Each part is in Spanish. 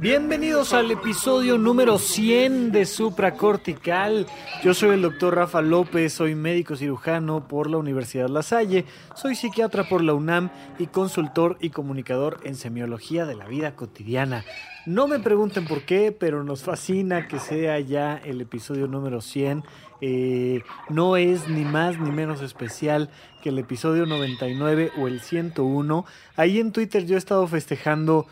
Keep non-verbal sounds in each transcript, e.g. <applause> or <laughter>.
Bienvenidos al episodio número 100 de Supracortical. Yo soy el doctor Rafa López, soy médico cirujano por la Universidad La Salle, soy psiquiatra por la UNAM y consultor y comunicador en semiología de la vida cotidiana. No me pregunten por qué, pero nos fascina que sea ya el episodio número 100. Eh, no es ni más ni menos especial que el episodio 99 o el 101. Ahí en Twitter yo he estado festejando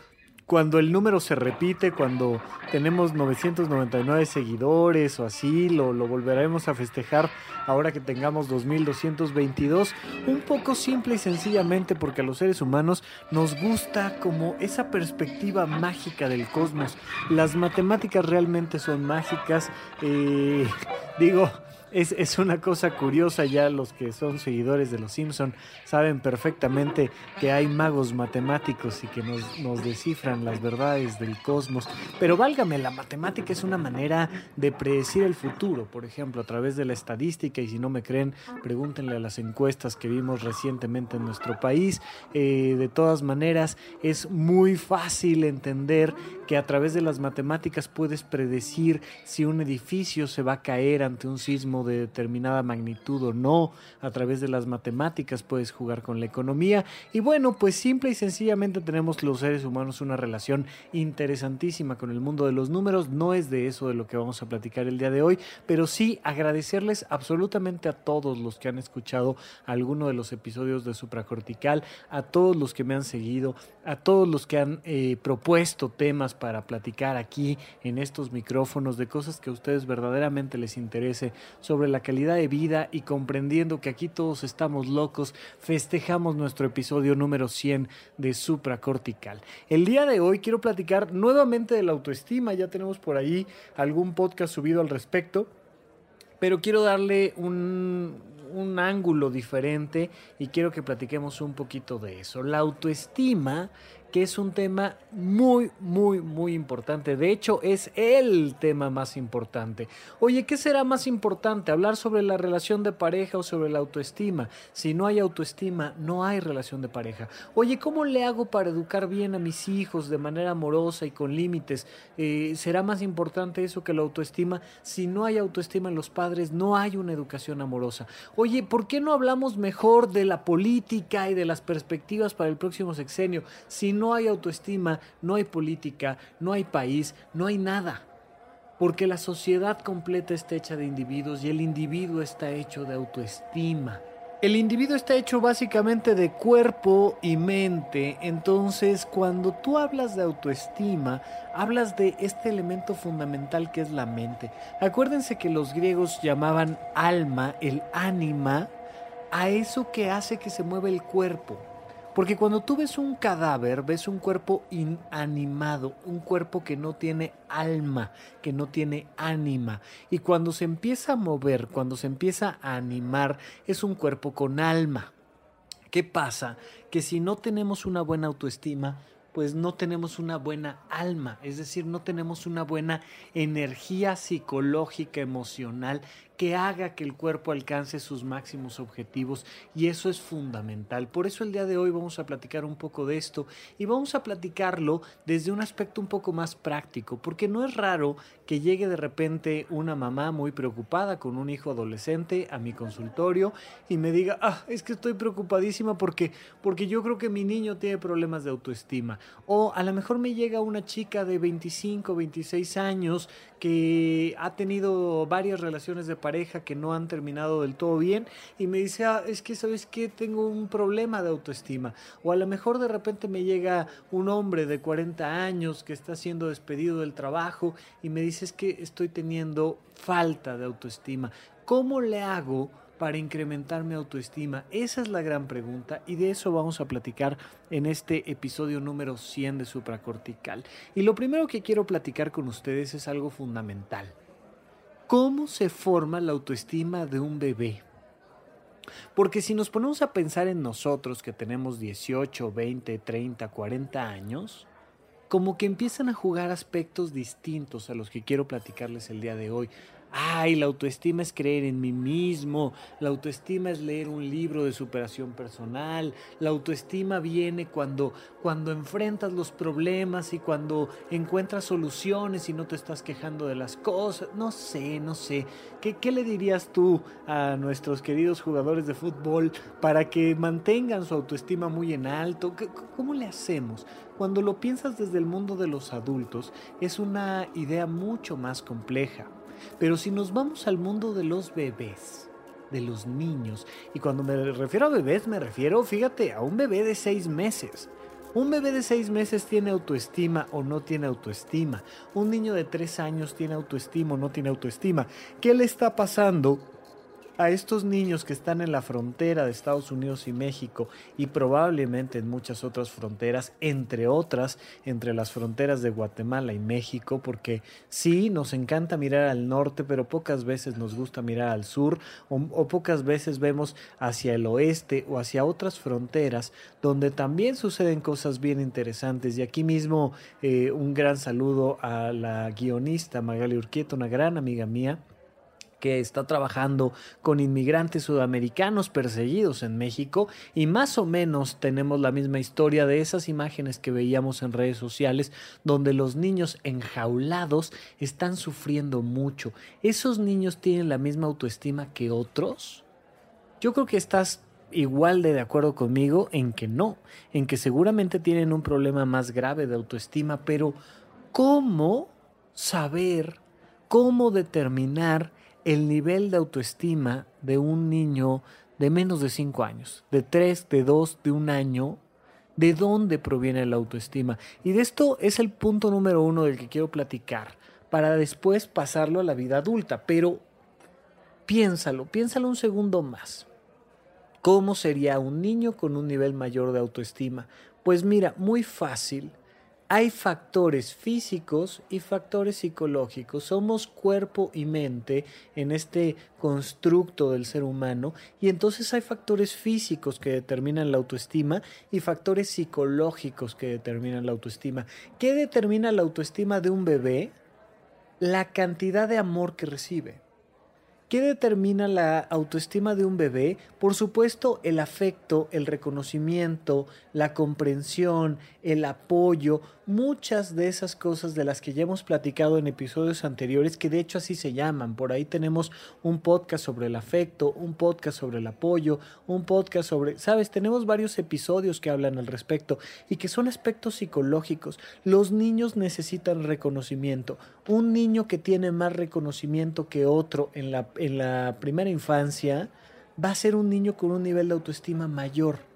cuando el número se repite, cuando tenemos 999 seguidores o así, lo, volveremos a festejar ahora que tengamos 2222. Un poco simple y sencillamente porque a los seres humanos nos gusta como esa perspectiva mágica del cosmos. Las matemáticas realmente son mágicas. Eh, <laughs> digo, es, una cosa curiosa, ya los que son seguidores de los Simpson saben perfectamente que hay magos matemáticos y que nos, nos descifran las verdades del cosmos. Pero válgame, la matemática es una manera de predecir el futuro, por ejemplo, a través de la estadística, y si no me creen, pregúntenle a las encuestas que vimos recientemente en nuestro país. Eh, de todas maneras, es muy fácil entender que a través de las matemáticas puedes predecir si un edificio se va a caer ante un sismo de determinada magnitud o no, a través de las matemáticas puedes jugar con la economía. Y bueno, pues simple y sencillamente tenemos los seres humanos una relación interesantísima con el mundo de los números, no es de eso de lo que vamos a platicar el día de hoy, pero sí agradecerles absolutamente a todos los que han escuchado alguno de los episodios de Supracortical, a todos los que me han seguido, a todos los que han eh, propuesto temas para platicar aquí en estos micrófonos de cosas que a ustedes verdaderamente les interese sobre la calidad de vida y comprendiendo que aquí todos estamos locos, festejamos nuestro episodio número 100 de Supracortical. El día de hoy quiero platicar nuevamente de la autoestima, ya tenemos por ahí algún podcast subido al respecto, pero quiero darle un, un ángulo diferente y quiero que platiquemos un poquito de eso. La autoestima que es un tema muy, muy, muy importante. De hecho, es el tema más importante. Oye, ¿qué será más importante? ¿Hablar sobre la relación de pareja o sobre la autoestima? Si no hay autoestima, no hay relación de pareja. Oye, ¿cómo le hago para educar bien a mis hijos de manera amorosa y con límites? Eh, ¿Será más importante eso que la autoestima? Si no hay autoestima en los padres, no hay una educación amorosa. Oye, ¿por qué no hablamos mejor de la política y de las perspectivas para el próximo sexenio? Si no hay autoestima, no hay política, no hay país, no hay nada. Porque la sociedad completa está hecha de individuos y el individuo está hecho de autoestima. El individuo está hecho básicamente de cuerpo y mente, entonces cuando tú hablas de autoestima, hablas de este elemento fundamental que es la mente. Acuérdense que los griegos llamaban alma, el ánima, a eso que hace que se mueva el cuerpo. Porque cuando tú ves un cadáver, ves un cuerpo inanimado, un cuerpo que no tiene alma, que no tiene ánima. Y cuando se empieza a mover, cuando se empieza a animar, es un cuerpo con alma. ¿Qué pasa? Que si no tenemos una buena autoestima, pues no tenemos una buena alma, es decir, no tenemos una buena energía psicológica, emocional que haga que el cuerpo alcance sus máximos objetivos y eso es fundamental. Por eso el día de hoy vamos a platicar un poco de esto y vamos a platicarlo desde un aspecto un poco más práctico, porque no es raro que llegue de repente una mamá muy preocupada con un hijo adolescente a mi consultorio y me diga, ah, es que estoy preocupadísima porque, porque yo creo que mi niño tiene problemas de autoestima. O a lo mejor me llega una chica de 25, 26 años que ha tenido varias relaciones de pareja que no han terminado del todo bien y me dice, ah, es que sabes que tengo un problema de autoestima. O a lo mejor de repente me llega un hombre de 40 años que está siendo despedido del trabajo y me dice, es que estoy teniendo falta de autoestima. ¿Cómo le hago? para incrementar mi autoestima? Esa es la gran pregunta y de eso vamos a platicar en este episodio número 100 de Supracortical. Y lo primero que quiero platicar con ustedes es algo fundamental. ¿Cómo se forma la autoestima de un bebé? Porque si nos ponemos a pensar en nosotros que tenemos 18, 20, 30, 40 años, como que empiezan a jugar aspectos distintos a los que quiero platicarles el día de hoy. Ay, la autoestima es creer en mí mismo, la autoestima es leer un libro de superación personal, la autoestima viene cuando, cuando enfrentas los problemas y cuando encuentras soluciones y no te estás quejando de las cosas. No sé, no sé. ¿Qué, qué le dirías tú a nuestros queridos jugadores de fútbol para que mantengan su autoestima muy en alto? ¿Cómo le hacemos? Cuando lo piensas desde el mundo de los adultos, es una idea mucho más compleja. Pero si nos vamos al mundo de los bebés, de los niños, y cuando me refiero a bebés me refiero, fíjate, a un bebé de seis meses. Un bebé de seis meses tiene autoestima o no tiene autoestima. Un niño de tres años tiene autoestima o no tiene autoestima. ¿Qué le está pasando a estos niños que están en la frontera de Estados Unidos y México y probablemente en muchas otras fronteras, entre otras, entre las fronteras de Guatemala y México, porque sí, nos encanta mirar al norte, pero pocas veces nos gusta mirar al sur o, pocas veces vemos hacia el oeste o hacia otras fronteras donde también suceden cosas bien interesantes. Y aquí mismo eh, un gran saludo a la guionista Magali Urquieta, una gran amiga mía que está trabajando con inmigrantes sudamericanos perseguidos en México y más o menos tenemos la misma historia de esas imágenes que veíamos en redes sociales donde los niños enjaulados están sufriendo mucho. ¿Esos niños tienen la misma autoestima que otros? Yo creo que estás igual de de acuerdo conmigo en que no, en que seguramente tienen un problema más grave de autoestima, pero ¿cómo saber, cómo determinar el nivel de autoestima de un niño de menos de 5 años, de 3, de 2, de un año, de dónde proviene la autoestima. Y de esto es el punto número uno del que quiero platicar, para después pasarlo a la vida adulta. Pero piénsalo, piénsalo un segundo más. ¿Cómo sería un niño con un nivel mayor de autoestima? Pues mira, muy fácil hay factores físicos y factores psicológicos. Somos cuerpo y mente en este constructo del ser humano y entonces hay factores físicos que determinan la autoestima y factores psicológicos que determinan la autoestima. ¿Qué determina la autoestima de un bebé? La cantidad de amor que recibe. ¿Qué determina la autoestima de un bebé? Por supuesto, el afecto, el reconocimiento, la comprensión, el apoyo, muchas de esas cosas de las que ya hemos platicado en episodios anteriores, que de hecho así se llaman. Por ahí tenemos un podcast sobre el afecto, un podcast sobre el apoyo, un podcast sobre, sabes, tenemos varios episodios que hablan al respecto y que son aspectos psicológicos. Los niños necesitan reconocimiento. Un niño que tiene más reconocimiento que otro en la, en la primera infancia va a ser un niño con un nivel de autoestima mayor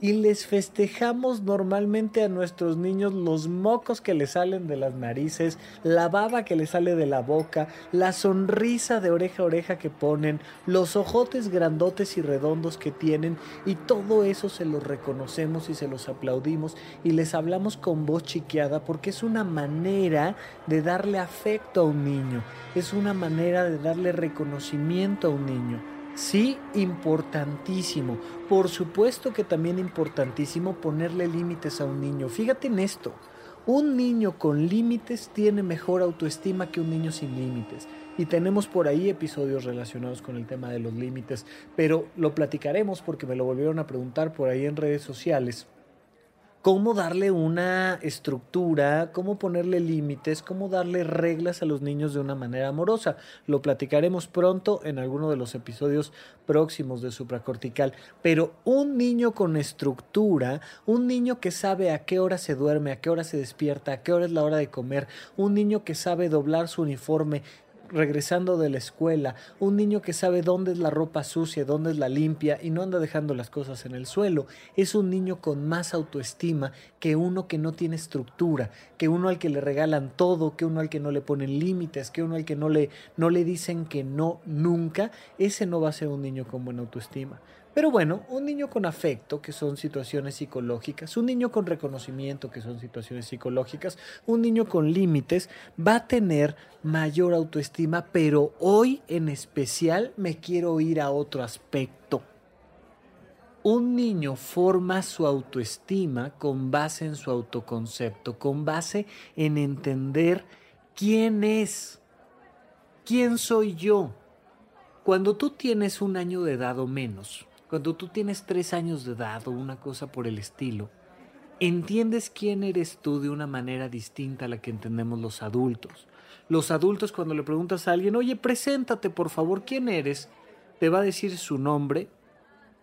y les festejamos normalmente a nuestros niños los mocos que les salen de las narices, la baba que les sale de la boca, la sonrisa de oreja a oreja que ponen, los ojotes grandotes y redondos que tienen y todo eso se los reconocemos y se los aplaudimos y les hablamos con voz chiqueada porque es una manera de darle afecto a un niño, es una manera de darle reconocimiento a un niño. Sí, importantísimo. Por supuesto que también importantísimo ponerle límites a un niño. Fíjate en esto. Un niño con límites tiene mejor autoestima que un niño sin límites. Y tenemos por ahí episodios relacionados con el tema de los límites, pero lo platicaremos porque me lo volvieron a preguntar por ahí en redes sociales cómo darle una estructura, cómo ponerle límites, cómo darle reglas a los niños de una manera amorosa. Lo platicaremos pronto en alguno de los episodios próximos de supracortical. Pero un niño con estructura, un niño que sabe a qué hora se duerme, a qué hora se despierta, a qué hora es la hora de comer, un niño que sabe doblar su uniforme, regresando de la escuela, un niño que sabe dónde es la ropa sucia, dónde es la limpia y no anda dejando las cosas en el suelo, es un niño con más autoestima que uno que no tiene estructura, que uno al que le regalan todo, que uno al que no le ponen límites, que uno al que no le, no le dicen que no nunca, ese no va a ser un niño con buena autoestima. Pero bueno, un niño con afecto, que son situaciones psicológicas, un niño con reconocimiento, que son situaciones psicológicas, un niño con límites, va a tener mayor autoestima, pero hoy en especial me quiero ir a otro aspecto. un niño forma su autoestima con base en su autoconcepto, con base en entender quién es, quién soy yo. Cuando tú tienes un año de edad o menos, cuando tú tienes tres años de edad o una cosa por el estilo, entiendes quién eres tú de una manera distinta a la que entendemos los adultos. Los adultos cuando le preguntas a alguien, oye, preséntate por favor, ¿quién eres? Te va a decir su nombre,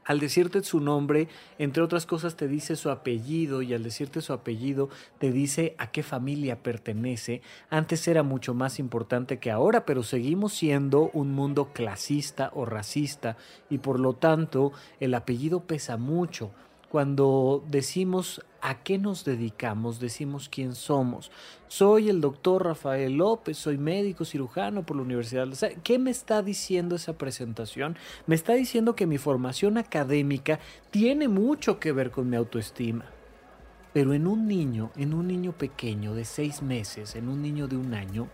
al decirte su nombre, entre otras cosas, te dice su apellido y al decirte su apellido te dice a qué familia pertenece. Antes era mucho más importante que ahora, pero seguimos siendo un mundo clasista o racista y por lo tanto el apellido pesa mucho. Cuando decimos a qué nos dedicamos, decimos quién somos. Soy el doctor Rafael López, soy médico cirujano por la Universidad de ¿Qué me está diciendo esa presentación? Me está diciendo que mi formación académica tiene mucho que ver con mi autoestima. Pero en un niño, en un niño pequeño de seis meses, en un niño de un año,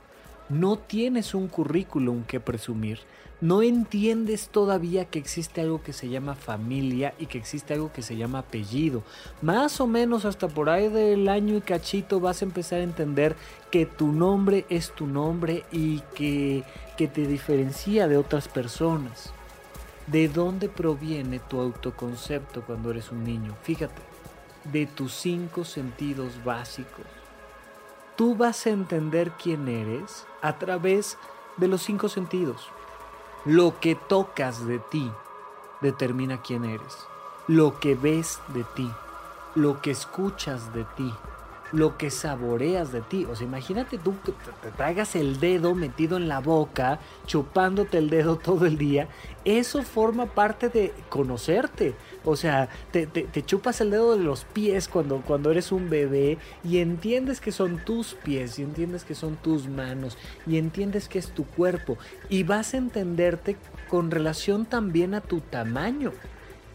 no tienes un currículum que presumir, no entiendes todavía que existe algo que se llama familia y que existe algo que se llama apellido. Más o menos hasta por ahí del año y cachito vas a empezar a entender que tu nombre es tu nombre y que, que te diferencia de otras personas. ¿De dónde proviene tu autoconcepto cuando eres un niño? Fíjate, de tus cinco sentidos básicos tú vas a entender quién eres a través de los cinco sentidos. Lo que tocas de ti determina quién eres. Lo que ves de ti, lo que escuchas de ti, lo que saboreas de ti. O sea, imagínate tú que te, traigas el dedo metido en la boca, chupándote el dedo <laughs> todo el día. Eso forma parte de conocerte. O sea, te, chupas el dedo de los pies cuando, cuando eres un bebé y entiendes que son tus pies y entiendes que son tus manos y entiendes que es tu cuerpo y vas a entenderte con relación también a tu tamaño.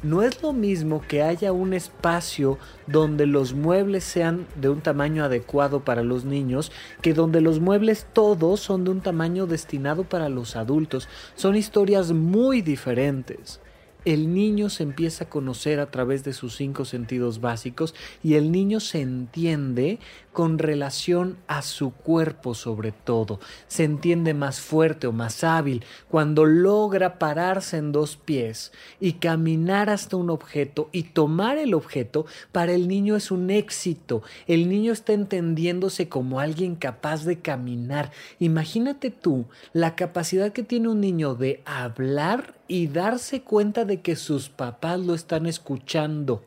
No es lo mismo que haya un espacio donde los muebles sean de un tamaño adecuado para los niños que donde los muebles todos son de un tamaño destinado para los adultos. Son historias muy diferentes el niño se empieza a conocer a través de sus cinco sentidos básicos y el niño se entiende con relación a su cuerpo sobre todo. Se entiende más fuerte o más hábil cuando logra pararse en dos pies y caminar hasta un objeto y tomar el objeto, para el niño es un éxito. El niño está entendiéndose como alguien capaz de caminar. Imagínate tú la capacidad que tiene un niño de hablar y darse cuenta de que sus papás lo están escuchando.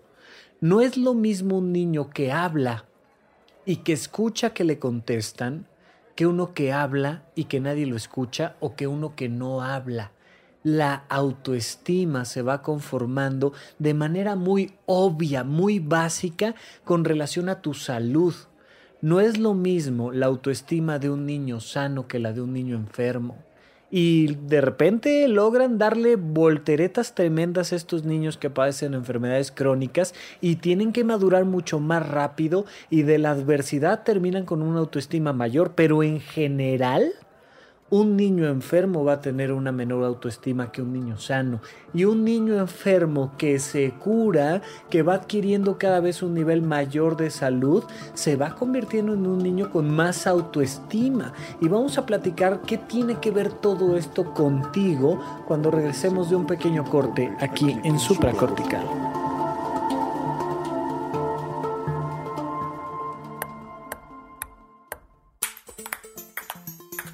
No es lo mismo un niño que habla y que escucha que le contestan que uno que habla y que nadie lo escucha o que uno que no habla. La autoestima se va conformando de manera muy obvia, muy básica con relación a tu salud. No es lo mismo la autoestima de un niño sano que la de un niño enfermo. Y de repente logran darle volteretas tremendas a estos niños que padecen enfermedades crónicas y tienen que madurar mucho más rápido y de la adversidad terminan con una autoestima mayor, pero en general un niño enfermo va a tener una menor autoestima que un niño sano. Y un niño enfermo que se cura, que va adquiriendo cada vez un nivel mayor de salud, se va convirtiendo en un niño con más autoestima. Y vamos a platicar qué tiene que ver todo esto contigo cuando regresemos de un pequeño corte aquí en supracortical.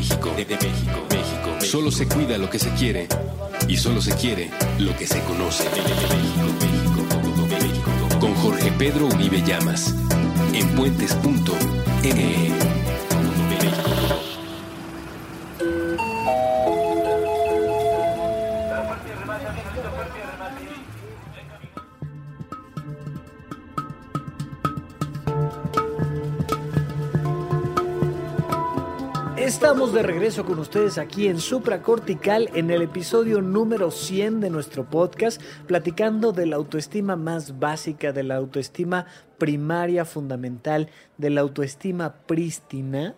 De México. De, México, México, Solo se cuida lo que se quiere y solo se quiere lo que se conoce. México, México, México. Con Jorge Pedro Uribe Llamas. en puentes.me. De regreso con ustedes aquí en Supracortical en el episodio número 100 de nuestro podcast, platicando de la autoestima más básica, de la autoestima primaria, fundamental, de la autoestima prístina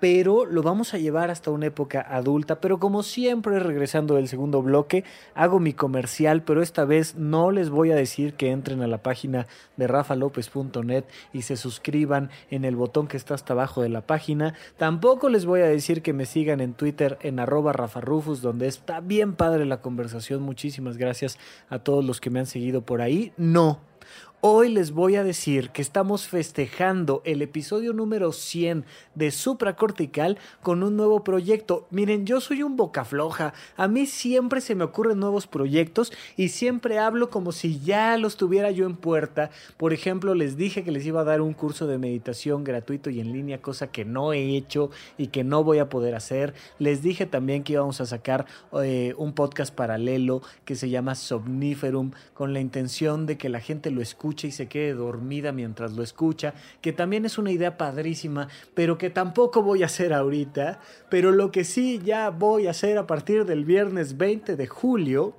pero lo vamos a llevar hasta una época adulta. Pero como siempre, regresando del segundo bloque, hago mi comercial, pero esta vez no les voy a decir que entren a la página de rafalopez.net y se suscriban en el botón que está hasta abajo de la página. Tampoco les voy a decir que me sigan en Twitter en arroba rafarufus, donde está bien padre la conversación. Muchísimas gracias a todos los que me han seguido por ahí. No, Hoy les voy a decir que estamos festejando el episodio número 100 de Supracortical con un nuevo proyecto. Miren, yo soy un boca floja. A mí siempre se me ocurren nuevos proyectos y siempre hablo como si ya los tuviera yo en puerta. Por ejemplo, les dije que les iba a dar un curso de meditación gratuito y en línea, cosa que no he hecho y que no voy a poder hacer. Les dije también que íbamos a sacar eh, un podcast paralelo que se llama Somniferum con la intención de que la gente lo escuche y se quede dormida mientras lo escucha, que también es una idea padrísima, pero que tampoco voy a hacer ahorita, pero lo que sí ya voy a hacer a partir del viernes 20 de julio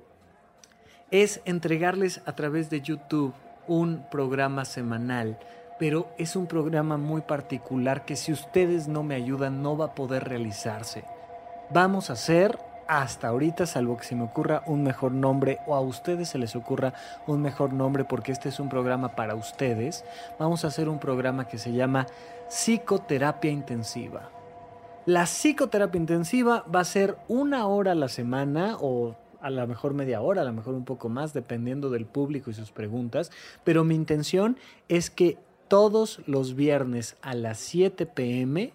es entregarles a través de YouTube un programa semanal pero es un programa muy particular que si ustedes no me ayudan no va a poder realizarse. Vamos a hacer hasta ahorita, salvo que se me ocurra un mejor nombre o a ustedes se les ocurra un mejor nombre porque este es un programa para ustedes, vamos a hacer un programa que se llama psicoterapia intensiva. La psicoterapia intensiva va a ser una hora a la semana o a lo mejor media hora, a lo mejor un poco más, dependiendo del público y sus preguntas, pero mi intención es que todos los viernes a las 7 pm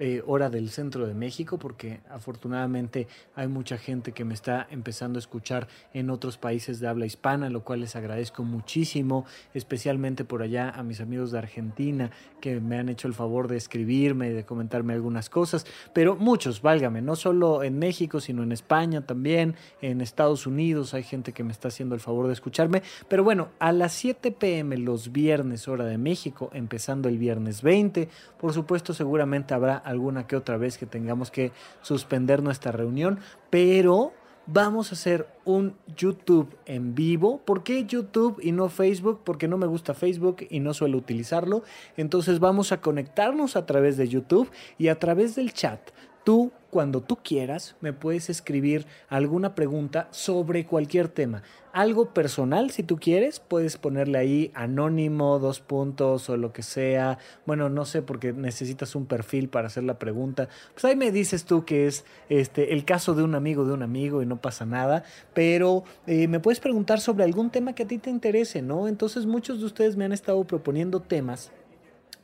eh, hora del centro de México, porque afortunadamente hay mucha gente que me está empezando a escuchar en otros países de habla hispana, lo cual les agradezco muchísimo, especialmente por allá a mis amigos de Argentina que me han hecho el favor de escribirme y de comentarme algunas cosas, pero muchos, válgame, no solo en México, sino en España también, en Estados Unidos hay gente que me está haciendo el favor de escucharme, pero bueno, a las 7 pm los viernes hora de México, empezando el viernes 20, por supuesto seguramente habrá alguna que otra vez que tengamos que suspender nuestra reunión, pero vamos a hacer un YouTube en vivo. ¿Por qué YouTube y no Facebook? Porque no me gusta Facebook y no suelo utilizarlo. Entonces vamos a conectarnos a través de YouTube y a través del chat. Tú, cuando tú quieras, me puedes escribir alguna pregunta sobre cualquier tema algo personal, si tú quieres, puedes ponerle ahí anónimo, dos puntos o lo que sea. Bueno, no sé porque necesitas un perfil para hacer la pregunta. Pues ahí me dices tú que es este el caso de un amigo de un amigo y no pasa nada. Pero eh, me puedes preguntar sobre algún tema que a ti te interese, ¿no? Entonces muchos de ustedes me han estado proponiendo temas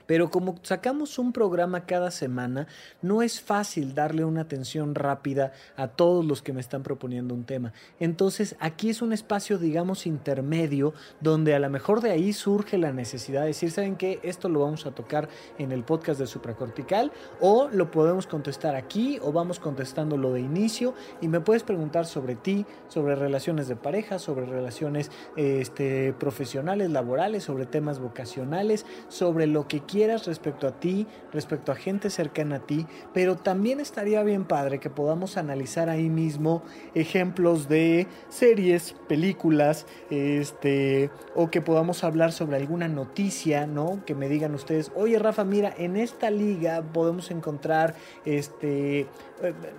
pero como sacamos un programa cada semana, no es fácil darle una atención rápida a todos los que me están proponiendo un tema. Entonces aquí es un espacio, digamos, intermedio, donde a lo mejor de ahí surge la necesidad de decir, ¿saben qué? Esto lo vamos a tocar en el podcast de supracortical o lo podemos contestar aquí o vamos contestando lo de inicio y me puedes preguntar sobre ti, sobre relaciones de pareja, sobre relaciones este, profesionales, laborales, sobre temas vocacionales, sobre lo que quieras respecto a ti, respecto a gente cercana a ti, pero también estaría bien padre que podamos analizar ahí mismo ejemplos de series, películas, este, o que podamos hablar sobre alguna noticia, ¿no? Que me digan ustedes, oye Rafa, mira, en esta liga podemos encontrar, este,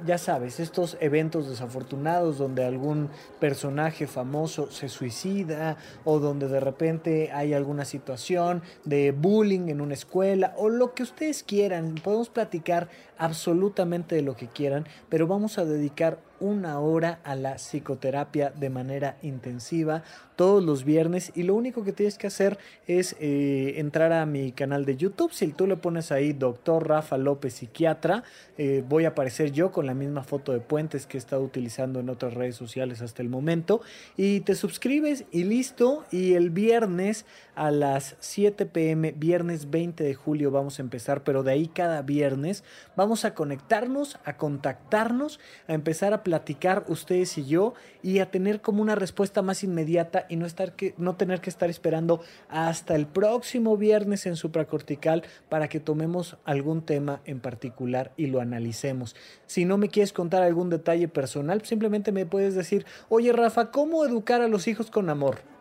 ya sabes, estos eventos desafortunados donde algún personaje famoso se suicida o donde de repente hay alguna situación de bullying en una escuela escuela o lo que ustedes quieran. Podemos platicar absolutamente de lo que quieran, pero vamos a dedicar una hora a la psicoterapia de manera intensiva todos los viernes y lo único que tienes que hacer es eh, entrar a mi canal de YouTube. Si tú le pones ahí doctor Rafa López psiquiatra, eh, voy a aparecer yo con la misma foto de puentes que he estado utilizando en otras redes sociales hasta el momento y te suscribes y listo y el viernes a las 7 pm, viernes 20 de julio vamos a empezar, pero de ahí cada viernes vamos a conectarnos, a contactarnos, a empezar a platicar ustedes y yo y a tener como una respuesta más inmediata y no, estar que, no tener que estar esperando hasta el próximo viernes en supracortical para que tomemos algún tema en particular y lo analicemos. Si no me quieres contar algún detalle personal, simplemente me puedes decir, oye Rafa, ¿cómo educar a los hijos con amor?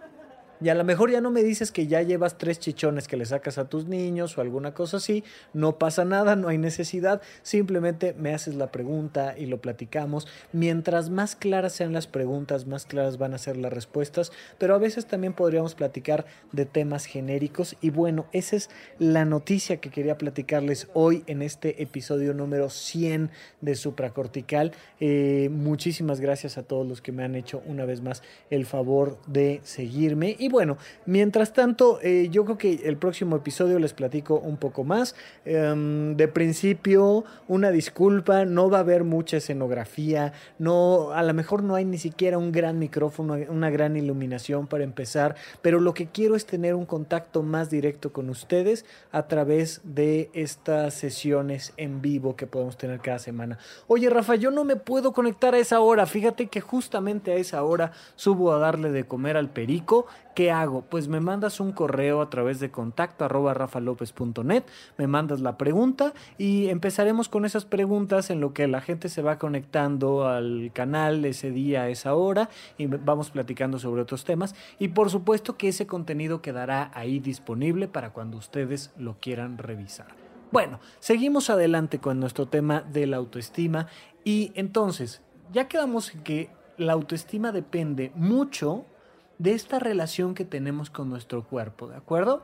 Y a lo mejor ya no me dices que ya llevas tres chichones que le sacas a tus niños o alguna cosa así. No pasa nada, no hay necesidad. Simplemente me haces la pregunta y lo platicamos. Mientras más claras sean las preguntas, más claras van a ser las respuestas. Pero a veces también podríamos platicar de temas genéricos. Y bueno, esa es la noticia que quería platicarles hoy en este episodio número 100 de Supracortical. Eh, muchísimas gracias a todos los que me han hecho una vez más el favor de seguirme. Y bueno, mientras tanto, eh, yo creo que el próximo episodio les platico un poco más. Em, de principio, una disculpa, no va a haber mucha escenografía, no, a lo mejor no hay ni siquiera un gran micrófono, una gran iluminación para empezar, pero lo que quiero es tener un contacto más directo con ustedes a través de estas sesiones en vivo que podemos tener cada semana. Oye, Rafa, yo no me puedo conectar a esa hora. Fíjate que justamente a esa hora subo a darle de comer al perico ¿Qué hago? Pues me mandas un correo a través de contacto arroba me mandas la pregunta y empezaremos con esas preguntas en lo que la gente se va conectando al canal ese día, a esa hora y vamos platicando sobre otros temas y por supuesto que ese contenido quedará ahí disponible para cuando ustedes lo quieran revisar. Bueno, seguimos adelante con nuestro tema de la autoestima y entonces ya quedamos en que la autoestima depende mucho de esta relación que tenemos con nuestro cuerpo, ¿de acuerdo?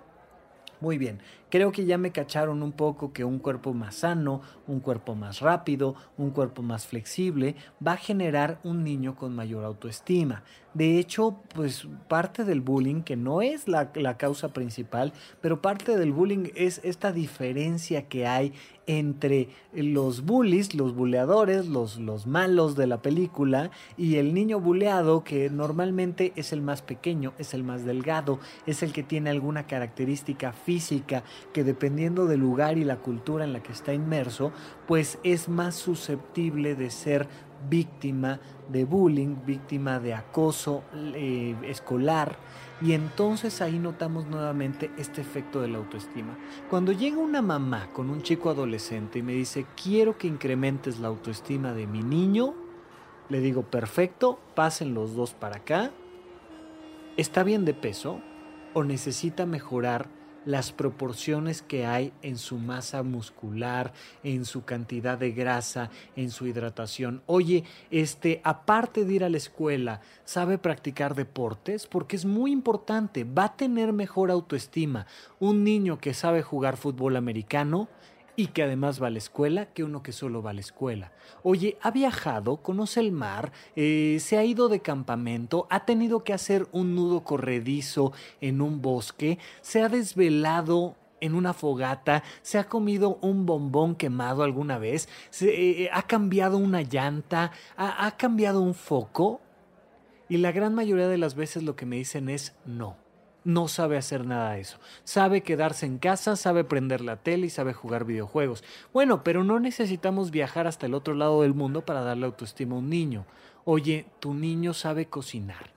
Muy bien, creo que ya me cacharon un poco que un cuerpo más sano, un cuerpo más rápido, un cuerpo más flexible, va a generar un niño con mayor autoestima. De hecho, pues parte del bullying, que no es la, la causa principal, pero parte del bullying es esta diferencia que hay entre los bullies, los buleadores, los, los malos de la película y el niño buleado que normalmente es el más pequeño, es el más delgado, es el que tiene alguna característica física que dependiendo del lugar y la cultura en la que está inmerso, pues es más susceptible de ser víctima de bullying, víctima de acoso eh, escolar. Y entonces ahí notamos nuevamente este efecto de la autoestima. Cuando llega una mamá con un chico adolescente y me dice, quiero que incrementes la autoestima de mi niño, le digo, perfecto, pasen los dos para acá. ¿Está bien de peso o necesita mejorar las proporciones que hay en su masa muscular, en su cantidad de grasa, en su hidratación. Oye, este, aparte de ir a la escuela, ¿sabe practicar deportes? Porque es muy importante, va a tener mejor autoestima. Un niño que sabe jugar fútbol americano y que además va a la escuela que uno que solo va a la escuela. Oye, ha viajado, conoce el mar, eh, se ha ido de campamento, ha tenido que hacer un nudo corredizo en un bosque, se ha desvelado en una fogata, se ha comido un bombón quemado alguna vez, se, eh, ha cambiado una llanta, ha, ha cambiado un foco. Y la gran mayoría de las veces lo que me dicen es no no sabe hacer nada de eso. Sabe quedarse en casa, sabe prender la tele y sabe jugar videojuegos. Bueno, pero no necesitamos viajar hasta el otro lado del mundo para darle autoestima a un niño. Oye, tu niño sabe cocinar.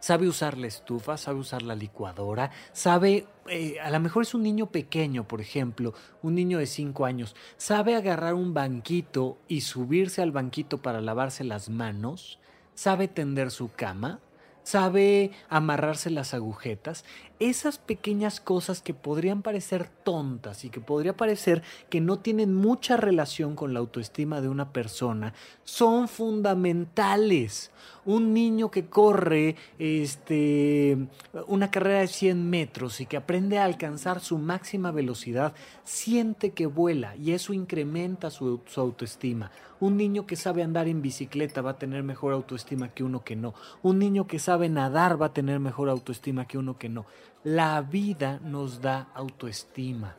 Sabe usar la estufa, sabe usar la licuadora, sabe, eh, a lo mejor es un niño pequeño, por ejemplo, un niño de 5 años, sabe agarrar un banquito y subirse al banquito para lavarse las manos, sabe tender su cama, sabe amarrarse las agujetas, esas pequeñas cosas que podrían parecer tontas y que podría parecer que no tienen mucha relación con la autoestima de una persona, son fundamentales. Un niño que corre este, una carrera de 100 metros y que aprende a alcanzar su máxima velocidad, siente que vuela y eso incrementa su, su autoestima Un niño que sabe andar en bicicleta va a tener mejor autoestima que uno que no. Un niño que sabe nadar va a tener mejor autoestima que uno que no. La vida nos da autoestima.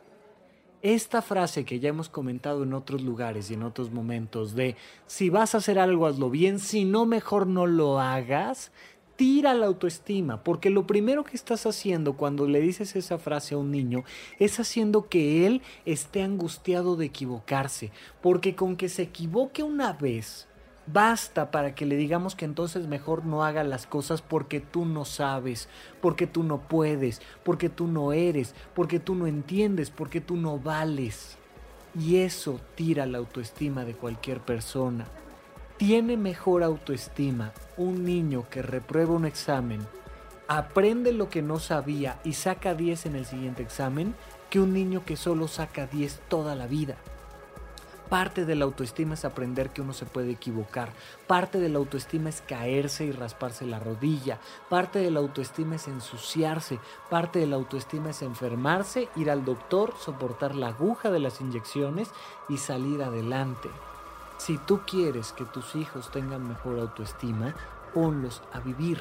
Esta frase que ya hemos comentado en otros lugares y en otros momentos de si vas a hacer algo hazlo bien, si no mejor no lo hagas, tira la autoestima, porque lo primero que estás haciendo cuando le dices esa frase a un niño es haciendo que él esté angustiado de equivocarse, porque con que se equivoque una vez, basta para que le digamos que entonces mejor no haga las cosas porque tú no sabes, porque tú no puedes, porque tú no eres, porque tú no entiendes, porque tú no vales. Y eso tira la autoestima de cualquier persona. Tiene mejor autoestima un niño que reprueba un examen, aprende lo que no sabía y saca 10 en el siguiente examen que un niño que solo saca 10 toda la vida. Parte de la autoestima es aprender que uno se puede equivocar. Parte de la autoestima es caerse y rasparse la rodilla. Parte de la autoestima es ensuciarse. Parte de la autoestima es enfermarse, ir al doctor, soportar la aguja de las inyecciones y salir adelante. Si tú quieres que tus hijos tengan mejor autoestima, ponlos a vivir,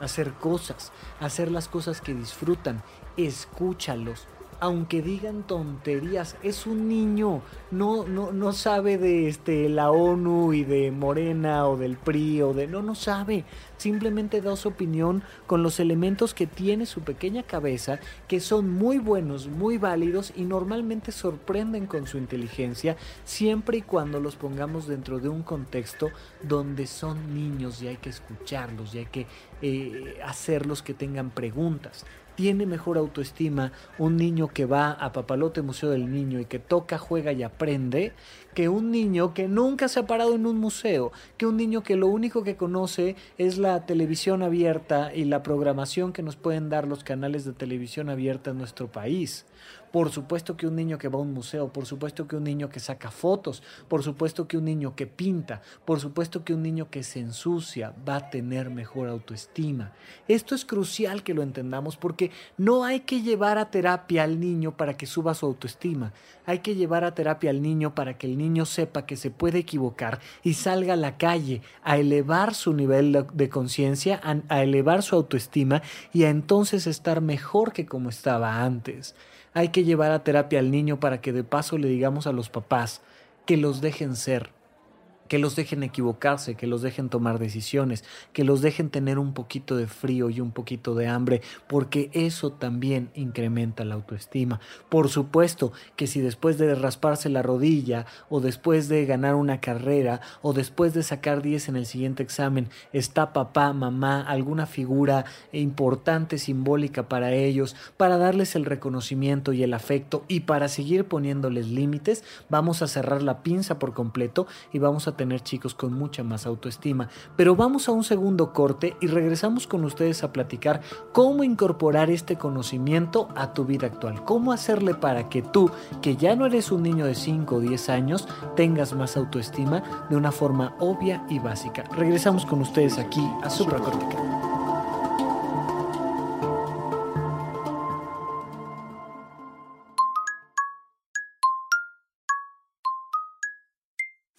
a hacer cosas, a hacer las cosas que disfrutan, escúchalos, aunque digan tonterías, es un niño, no, no, no sabe de este, la ONU y de Morena o del PRI o de... No, no sabe. Simplemente da su opinión con los elementos que tiene su pequeña cabeza, que son muy buenos, muy válidos y normalmente sorprenden con su inteligencia, siempre y cuando los pongamos dentro de un contexto donde son niños y hay que escucharlos y hay que eh, hacerlos que tengan preguntas tiene mejor autoestima un niño que va a Papalote Museo del Niño y que toca, juega y aprende que un niño que nunca se ha parado en un museo, que un niño que lo único que conoce es la televisión abierta y la programación que nos pueden dar los canales de televisión abierta en nuestro país. Por supuesto que un niño que va a un museo, por supuesto que un niño que saca fotos, por supuesto que un niño que pinta, por supuesto que un niño que se ensucia va a tener mejor autoestima. Esto es crucial que lo entendamos porque no hay que llevar a terapia al niño para que suba su autoestima. Hay que llevar a terapia al niño para que el niño sepa que se puede equivocar y salga a la calle a elevar su nivel de conciencia, a, elevar su autoestima y a entonces estar mejor que como estaba antes. Hay que llevar a terapia al niño para que de paso le digamos a los papás que los dejen ser, que los dejen equivocarse, que los dejen tomar decisiones, que los dejen tener un poquito de frío y un poquito de hambre, porque eso también incrementa la autoestima. Por supuesto que si después de rasparse la rodilla o después de ganar una carrera o después de sacar 10 en el siguiente examen está papá, mamá, alguna figura importante, simbólica para ellos, para darles el reconocimiento y el afecto y para seguir poniéndoles límites, vamos a cerrar la pinza por completo y vamos a tener chicos con mucha más autoestima. Pero vamos a un segundo corte y regresamos con ustedes a platicar cómo incorporar este conocimiento a tu vida actual. Cómo hacerle para que tú, que ya no eres un niño de 5 o 10 años, tengas más autoestima de una forma obvia y básica. Regresamos con ustedes aquí a Supracortical.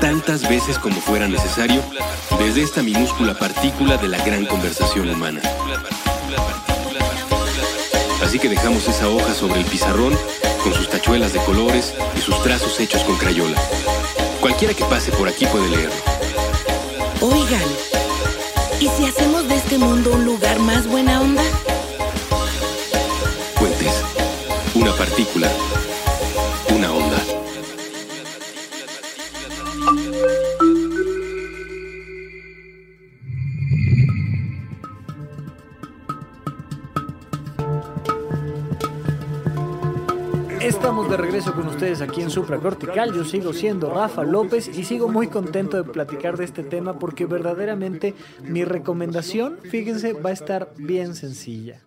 tantas veces como fuera necesario desde esta minúscula partícula de la gran conversación humana. Así que dejamos esa hoja sobre el pizarrón con sus tachuelas de colores y sus trazos hechos con crayola. Cualquiera que pase por aquí puede leerlo. Oigan, ¿y si hacemos de este mundo un lugar más buena onda? Fuentes. Una partícula. Ustedes aquí en Supra Cortical. Yo sigo siendo Rafa López y sigo muy contento de platicar de este tema porque verdaderamente mi recomendación, fíjense, va a estar bien sencilla.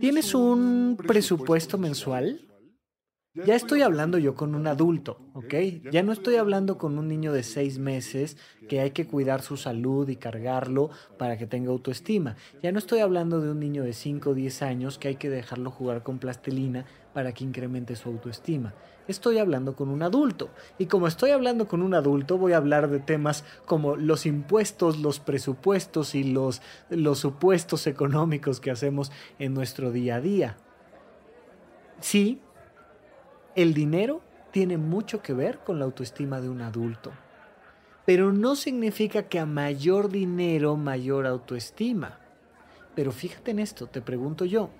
¿Tienes un presupuesto mensual? Ya estoy hablando yo con un adulto, ¿ok? Ya no estoy hablando con un niño de seis meses que hay que cuidar su salud y cargarlo para que tenga autoestima. Ya no estoy hablando de un niño de 5 o 10 años que hay que dejarlo jugar con plastilina para que incremente su autoestima. Estoy hablando con un adulto. Y como estoy hablando con un adulto, voy a hablar de temas como los impuestos, los presupuestos y los, los supuestos económicos que hacemos en nuestro día a día. Sí, el dinero tiene mucho que ver con la autoestima de un adulto, pero no significa que a mayor dinero, mayor autoestima. Pero fíjate en esto, te pregunto yo,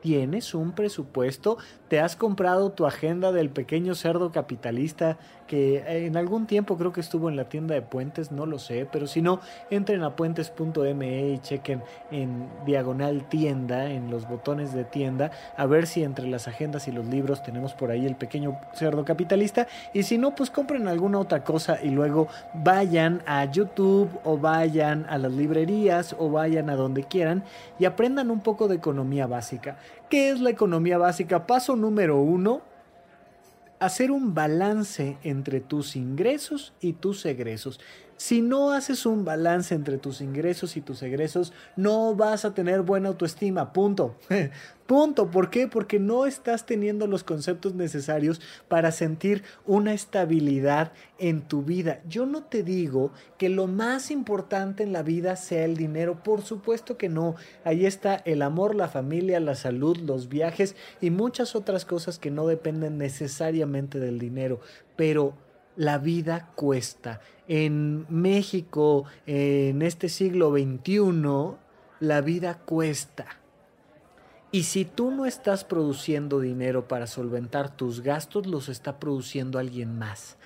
¿tienes un presupuesto? ¿Te has comprado tu agenda del pequeño cerdo capitalista que en algún tiempo creo que estuvo en la tienda de Puentes, no lo sé, pero si no, entren a puentes.me y chequen en diagonal tienda, en los botones de tienda, a ver si entre las agendas y los libros tenemos por ahí el pequeño cerdo capitalista. Y si no, pues compren alguna otra cosa y luego vayan a YouTube o vayan a las librerías o vayan a donde quieran y aprendan un poco de economía básica. ¿Qué es la economía básica? Paso número uno, hacer un balance entre tus ingresos y tus egresos. Si no haces un balance entre tus ingresos y tus egresos, no vas a tener buena autoestima. Punto. <laughs> Punto. ¿Por qué? Porque no estás teniendo los conceptos necesarios para sentir una estabilidad en tu vida. Yo no te digo que lo más importante en la vida sea el dinero. Por supuesto que no. Ahí está el amor, la familia, la salud, los viajes y muchas otras cosas que no dependen necesariamente del dinero. Pero la vida cuesta. En México, en este siglo XXI, la vida cuesta. Y si tú no estás produciendo dinero para solventar tus gastos, los está produciendo alguien más.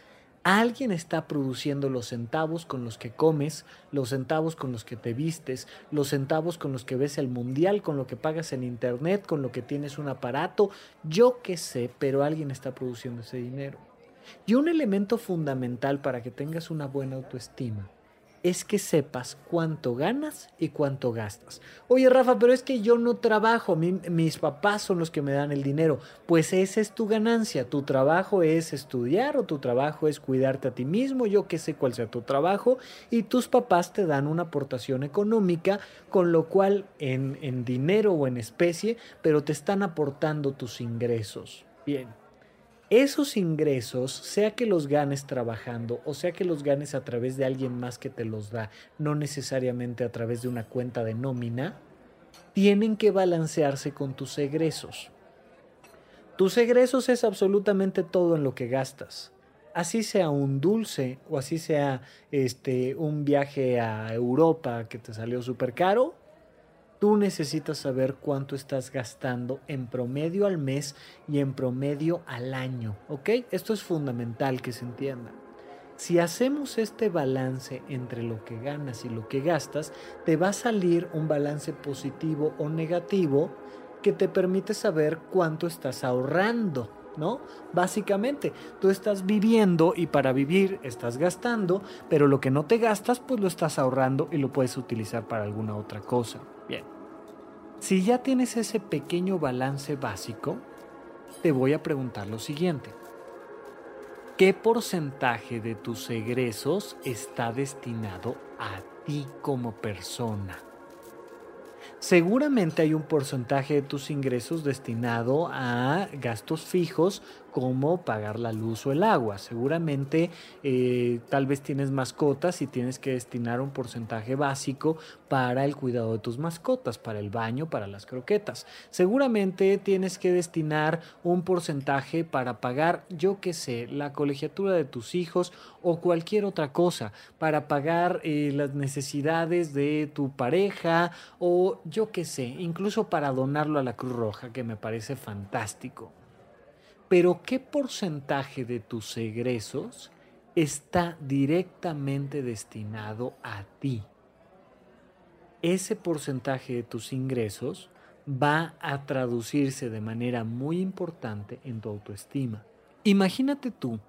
Alguien está produciendo los centavos con los que comes, los centavos con los que te vistes, los centavos con los que ves el mundial, con lo que pagas en internet, con lo que tienes un aparato, yo qué sé, pero alguien está produciendo ese dinero. Y un elemento fundamental para que tengas una buena autoestima es que sepas cuánto ganas y cuánto gastas. Oye Rafa, pero es que yo no trabajo, mis papás son los que me dan el dinero. Pues esa es tu ganancia, tu trabajo es estudiar o tu trabajo es cuidarte a ti mismo, yo qué sé cuál sea tu trabajo, y tus papás te dan una aportación económica, con lo cual en, en dinero o en especie, pero te están aportando tus ingresos. Bien esos ingresos, sea que los ganes trabajando o sea que los ganes a través de alguien más que te los da, no necesariamente a través de una cuenta de nómina, tienen que balancearse con tus egresos. Tus egresos es absolutamente todo en lo que gastas. Así sea un dulce o así sea este un viaje a Europa que te salió súper caro, Tú necesitas saber cuánto estás gastando en promedio al mes y en promedio al año, ¿ok? Esto es fundamental que se entienda. Si hacemos este balance entre lo que ganas y lo que gastas, te va a salir un balance positivo o negativo que te permite saber cuánto estás ahorrando. ¿no? Básicamente, tú estás viviendo y para vivir estás gastando, pero lo que no te gastas, pues lo estás ahorrando y lo puedes utilizar para alguna otra cosa. Bien. Si ya tienes ese pequeño balance básico, te voy a preguntar lo siguiente. ¿Qué porcentaje de tus egresos está destinado a ti como persona? Seguramente hay un porcentaje de tus ingresos destinado a gastos fijos como pagar la luz o el agua. Seguramente eh, tal vez tienes mascotas y tienes que destinar un porcentaje básico para el cuidado de tus mascotas, para el baño, para las croquetas. Seguramente tienes que destinar un porcentaje para pagar, yo qué sé, la colegiatura de tus hijos o cualquier otra cosa, para pagar eh, las necesidades de tu pareja o yo qué sé, incluso para donarlo a la Cruz Roja, que me parece fantástico. Pero ¿qué porcentaje de tus egresos está directamente destinado a ti? Ese porcentaje de tus ingresos va a traducirse de manera muy importante en tu autoestima. Imagínate tú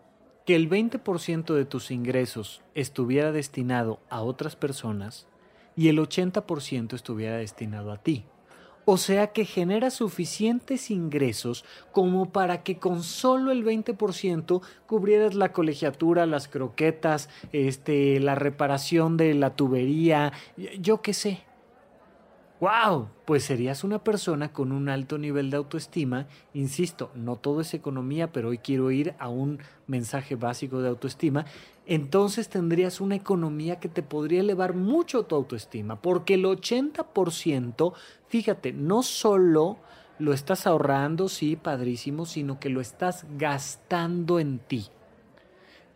que el 20% de tus ingresos estuviera destinado a otras personas y el 80% estuviera destinado a ti. O sea que genera suficientes ingresos como para que con solo el 20% cubrieras la colegiatura, las croquetas, este, la reparación de la tubería, yo qué sé. ¡Wow! Pues serías una persona con un alto nivel de autoestima. Insisto, no todo es economía, pero hoy quiero ir a un mensaje básico de autoestima. Entonces tendrías una economía que te podría elevar mucho tu autoestima, porque el 80%, fíjate, no solo lo estás ahorrando, sí, padrísimo, sino que lo estás gastando en ti.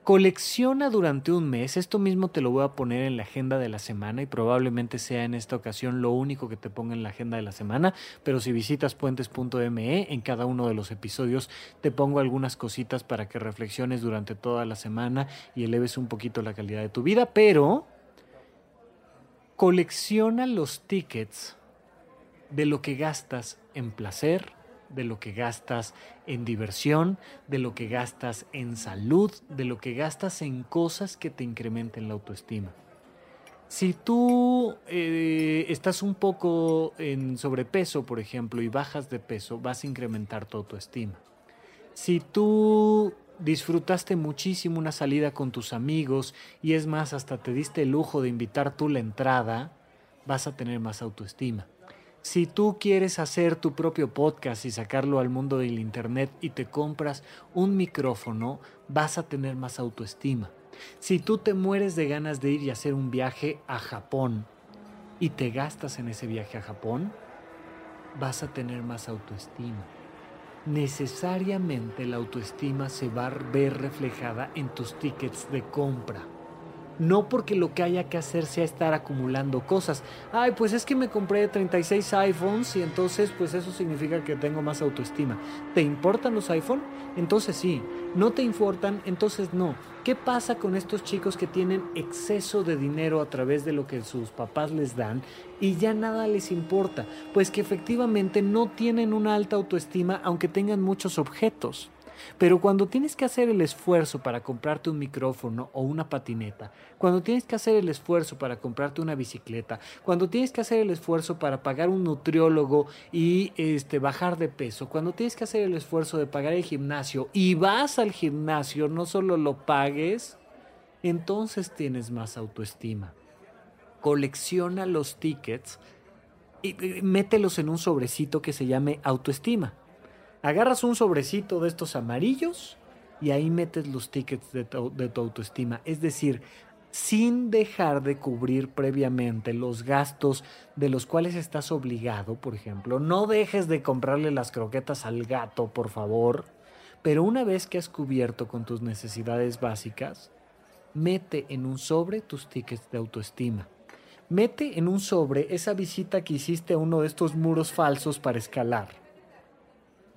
Colecciona durante un mes, esto mismo te lo voy a poner en la agenda de la semana y probablemente sea en esta ocasión lo único que te ponga en la agenda de la semana, pero si visitas puentes.me, en cada uno de los episodios te pongo algunas cositas para que reflexiones durante toda la semana y eleves un poquito la calidad de tu vida, pero colecciona los tickets de lo que gastas en placer, de lo que gastas en diversión, de lo que gastas en salud, de lo que gastas en cosas que te incrementen la autoestima. Si tú eh, estás un poco en sobrepeso, por ejemplo, y bajas de peso, vas a incrementar tu autoestima. Si tú disfrutaste muchísimo una salida con tus amigos y es más, hasta te diste el lujo de invitar tú la entrada, vas a tener más autoestima. Si tú quieres hacer tu propio podcast y sacarlo al mundo del Internet y te compras un micrófono, vas a tener más autoestima. Si tú te mueres de ganas de ir y hacer un viaje a Japón y te gastas en ese viaje a Japón, vas a tener más autoestima. Necesariamente la autoestima se va a ver reflejada en tus tickets de compra no porque lo que haya que hacer sea estar acumulando cosas. Ay, pues es que me compré 36 iPhones y entonces pues eso significa que tengo más autoestima. ¿Te importan los iPhones? Entonces sí. ¿No te importan? Entonces no. ¿Qué pasa con estos chicos que tienen exceso de dinero a través de lo que sus papás les dan y ya nada les importa? Pues que efectivamente no tienen una alta autoestima aunque tengan muchos objetos. Pero cuando tienes que hacer el esfuerzo para comprarte un micrófono o una patineta, cuando tienes que hacer el esfuerzo para comprarte una bicicleta, cuando tienes que hacer el esfuerzo para pagar un nutriólogo y este, bajar de peso, cuando tienes que hacer el esfuerzo de pagar el gimnasio y vas al gimnasio, no solo lo pagues, entonces tienes más autoestima. Colecciona los tickets y mételos en un sobrecito que se llame autoestima. Agarras un sobrecito de estos amarillos y ahí metes los tickets de tu, autoestima. Es decir, sin dejar de cubrir previamente los gastos de los cuales estás obligado, por ejemplo. No dejes de comprarle las croquetas al gato, por favor. Pero una vez que has cubierto con tus necesidades básicas, mete en un sobre tus tickets de autoestima. Mete en un sobre esa visita que hiciste a uno de estos muros falsos para escalar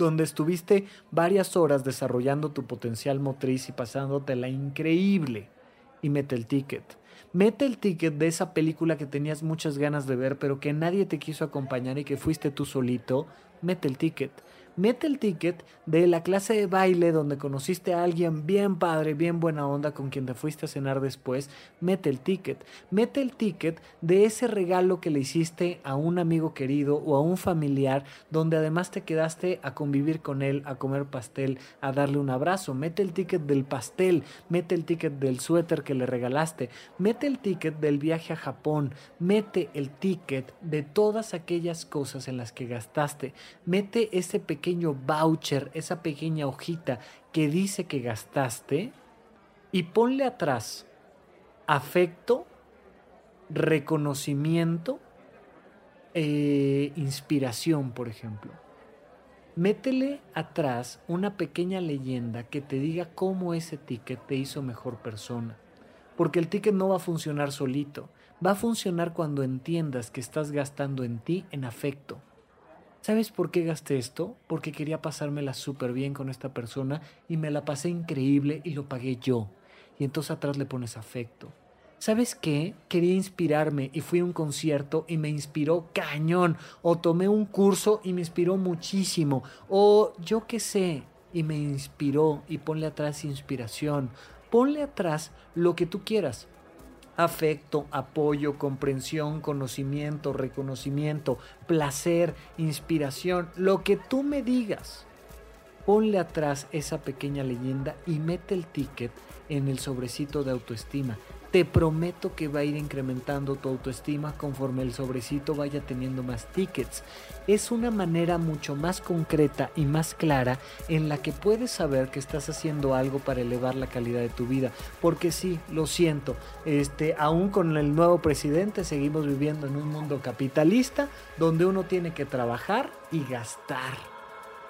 donde estuviste varias horas desarrollando tu potencial motriz y pasándote la increíble. y mete el ticket. Mete el ticket de esa película que tenías muchas ganas de ver, pero que nadie te quiso acompañar y que fuiste tú solito. Mete el ticket mete el ticket de la clase de baile donde conociste a alguien bien padre, bien buena onda con quien te fuiste a cenar después, mete el ticket, mete el ticket de ese regalo que le hiciste a un amigo querido o a un familiar donde además te quedaste a convivir con él, a comer pastel, a darle un abrazo, mete el ticket del pastel, mete el ticket del suéter que le regalaste, mete el ticket del viaje a Japón, mete el ticket de todas aquellas cosas en las que gastaste, mete ese pequeño pequeño voucher, esa pequeña hojita que dice que gastaste y ponle atrás afecto, reconocimiento, eh, inspiración, por ejemplo. Métele atrás una pequeña leyenda que te diga cómo ese ticket te hizo mejor persona. Porque el ticket no va a funcionar solito, va a funcionar cuando entiendas que estás gastando en ti en afecto, ¿Sabes por qué gasté esto? Porque quería pasármela súper bien con esta persona y me la pasé increíble y lo pagué yo. Y entonces atrás le pones afecto. ¿Sabes qué? Quería inspirarme y fui a un concierto y me inspiró cañón. O tomé un curso y me inspiró muchísimo. O yo qué sé, y me inspiró y ponle atrás inspiración. Ponle atrás lo que tú quieras afecto, apoyo, comprensión, conocimiento, reconocimiento, placer, inspiración, lo que tú me digas. Ponle atrás esa pequeña leyenda y mete el ticket en el sobrecito de autoestima. Te prometo que va a ir incrementando tu autoestima conforme el sobrecito vaya teniendo más tickets. Es una manera mucho más concreta y más clara en la que puedes saber que estás haciendo algo para elevar la calidad de tu vida. Porque sí, lo siento, este, aún con el nuevo presidente seguimos viviendo en un mundo capitalista donde uno tiene que trabajar y gastar.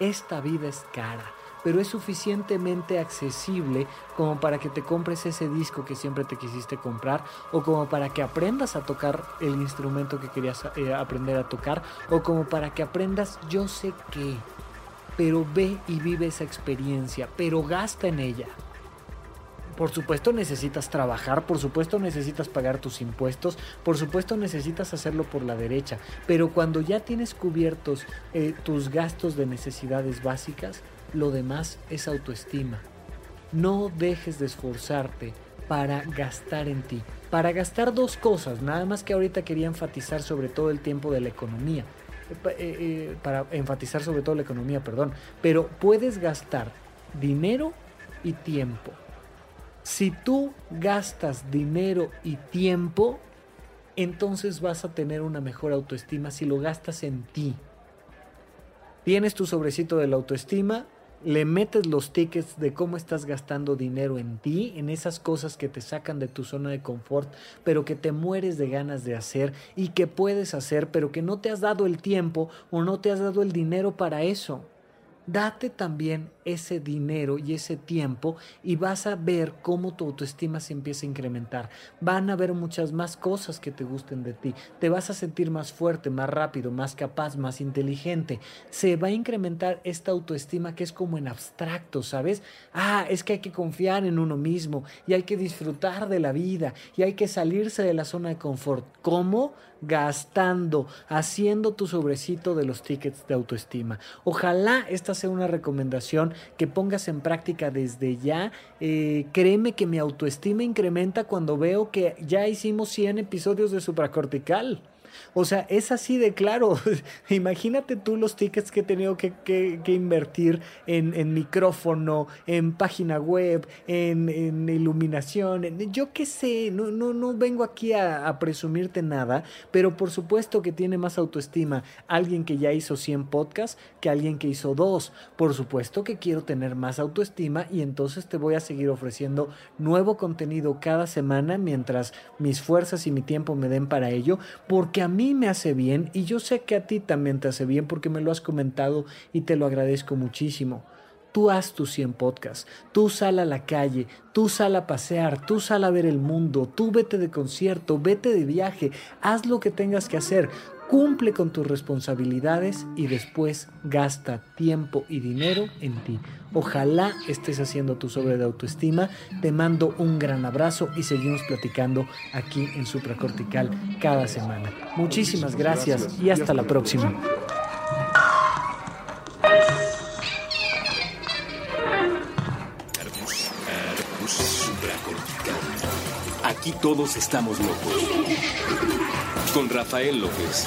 Esta vida es cara pero es suficientemente accesible como para que te compres ese disco que siempre te quisiste comprar o como para que aprendas a tocar el instrumento que querías eh, aprender a tocar o como para que aprendas yo sé qué. Pero ve y vive esa experiencia, pero gasta en ella. Por supuesto necesitas trabajar, por supuesto necesitas pagar tus impuestos, por supuesto necesitas hacerlo por la derecha, pero cuando ya tienes cubiertos eh, tus gastos de necesidades básicas, lo demás es autoestima. No dejes de esforzarte para gastar en ti. Para gastar dos cosas, nada más que ahorita quería enfatizar sobre todo el tiempo de la economía. Eh, eh, para enfatizar sobre todo la economía, perdón. Pero puedes gastar dinero y tiempo. Si tú gastas dinero y tiempo, entonces vas a tener una mejor autoestima si lo gastas en ti. Tienes tu sobrecito de la autoestima, le metes los tickets de cómo estás gastando dinero en ti, en esas cosas que te sacan de tu zona de confort, pero que te mueres de ganas de hacer y que puedes hacer, pero que no te has dado el tiempo o no te has dado el dinero para eso. Date también ese dinero y ese tiempo y vas a ver cómo tu autoestima se empieza a incrementar. Van a haber muchas más cosas que te gusten de ti. Te vas a sentir más fuerte, más rápido, más capaz, más inteligente. Se va a incrementar esta autoestima que es como en abstracto, ¿sabes? Ah, es que hay que confiar en uno mismo y hay que disfrutar de la vida y hay que salirse de la zona de confort. ¿Cómo? Gastando, haciendo tu sobrecito de los tickets de autoestima. Ojalá esta sea una recomendación que pongas en práctica desde ya. Eh, créeme que mi autoestima incrementa cuando veo que ya hicimos 100 episodios de supracortical. O sea, es así de claro. <laughs> Imagínate tú los tickets que he tenido que, invertir en, micrófono, en página web, en, iluminación. yo qué sé, no, no, no vengo aquí a, a, presumirte nada, pero por supuesto que tiene más autoestima alguien que ya hizo 100 podcasts que alguien que hizo dos. Por supuesto que quiero tener más autoestima y entonces te voy a seguir ofreciendo nuevo contenido cada semana mientras mis fuerzas y mi tiempo me den para ello, porque a mí me hace bien y yo sé que a ti también te hace bien porque me lo has comentado y te lo agradezco muchísimo. Tú haz tus 100 podcasts, tú sal a la calle, tú sal a pasear, tú sal a ver el mundo, tú vete de concierto, vete de viaje, haz lo que tengas que hacer. Cumple con tus responsabilidades y después gasta tiempo y dinero en ti. Ojalá estés haciendo tu sobre de autoestima. Te mando un gran abrazo y seguimos platicando aquí en Supracortical cada semana. Muchísimas gracias y hasta la próxima. Aquí todos estamos locos. Con Rafael López.